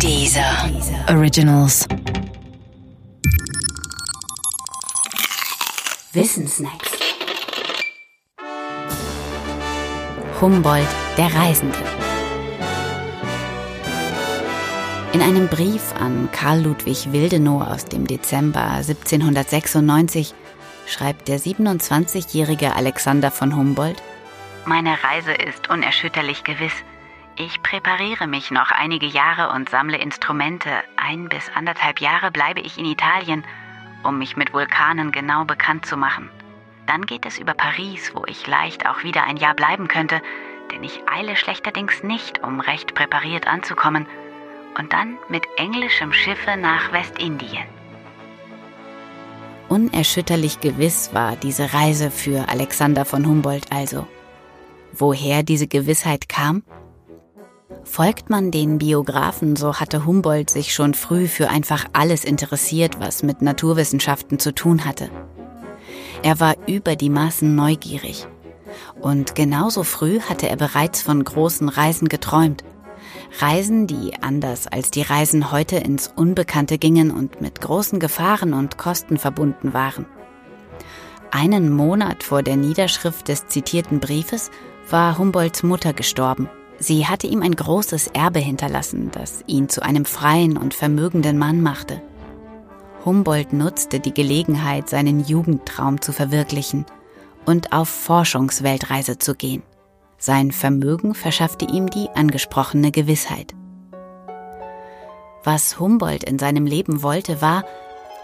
Dieser Originals. Wissensnacks. Humboldt, der Reisende. In einem Brief an Karl Ludwig Willdenow aus dem Dezember 1796 schreibt der 27-jährige Alexander von Humboldt, Meine Reise ist unerschütterlich gewiss. Ich präpariere mich noch einige Jahre und sammle Instrumente. Ein bis anderthalb Jahre bleibe ich in Italien, um mich mit Vulkanen genau bekannt zu machen. Dann geht es über Paris, wo ich leicht auch wieder ein Jahr bleiben könnte, denn ich eile schlechterdings nicht, um recht präpariert anzukommen. Und dann mit englischem Schiffe nach Westindien. Unerschütterlich gewiss war diese Reise für Alexander von Humboldt also. Woher diese Gewissheit kam? Folgt man den Biografen, so hatte Humboldt sich schon früh für einfach alles interessiert, was mit Naturwissenschaften zu tun hatte. Er war über die Maßen neugierig. Und genauso früh hatte er bereits von großen Reisen geträumt. Reisen, die anders als die Reisen heute ins Unbekannte gingen und mit großen Gefahren und Kosten verbunden waren. Einen Monat vor der Niederschrift des zitierten Briefes war Humboldts Mutter gestorben. Sie hatte ihm ein großes Erbe hinterlassen, das ihn zu einem freien und vermögenden Mann machte. Humboldt nutzte die Gelegenheit, seinen Jugendtraum zu verwirklichen und auf Forschungsweltreise zu gehen. Sein Vermögen verschaffte ihm die angesprochene Gewissheit. Was Humboldt in seinem Leben wollte, war,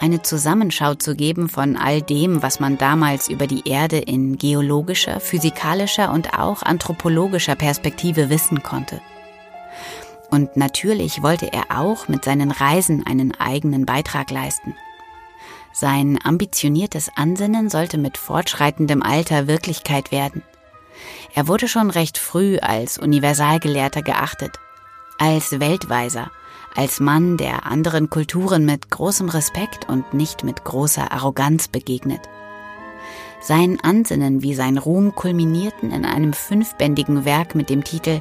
eine Zusammenschau zu geben von all dem, was man damals über die Erde in geologischer, physikalischer und auch anthropologischer Perspektive wissen konnte. Und natürlich wollte er auch mit seinen Reisen einen eigenen Beitrag leisten. Sein ambitioniertes Ansinnen sollte mit fortschreitendem Alter Wirklichkeit werden. Er wurde schon recht früh als Universalgelehrter geachtet, als Weltweiser, als Mann, der anderen Kulturen mit großem Respekt und nicht mit großer Arroganz begegnet. Sein Ansinnen wie sein Ruhm kulminierten in einem fünfbändigen Werk mit dem Titel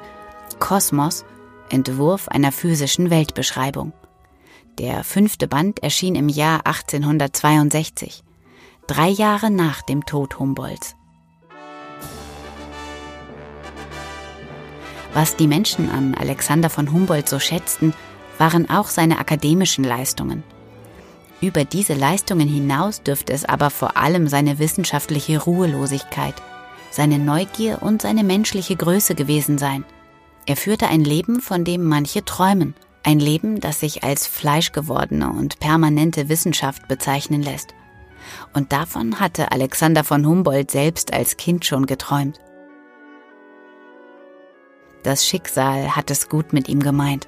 Kosmos, Entwurf einer physischen Weltbeschreibung. Der fünfte Band erschien im Jahr 1862, drei Jahre nach dem Tod Humboldts. Was die Menschen an Alexander von Humboldt so schätzten, waren auch seine akademischen Leistungen. Über diese Leistungen hinaus dürfte es aber vor allem seine wissenschaftliche Ruhelosigkeit, seine Neugier und seine menschliche Größe gewesen sein. Er führte ein Leben, von dem manche träumen, ein Leben, das sich als fleischgewordene und permanente Wissenschaft bezeichnen lässt. Und davon hatte Alexander von Humboldt selbst als Kind schon geträumt. Das Schicksal hat es gut mit ihm gemeint.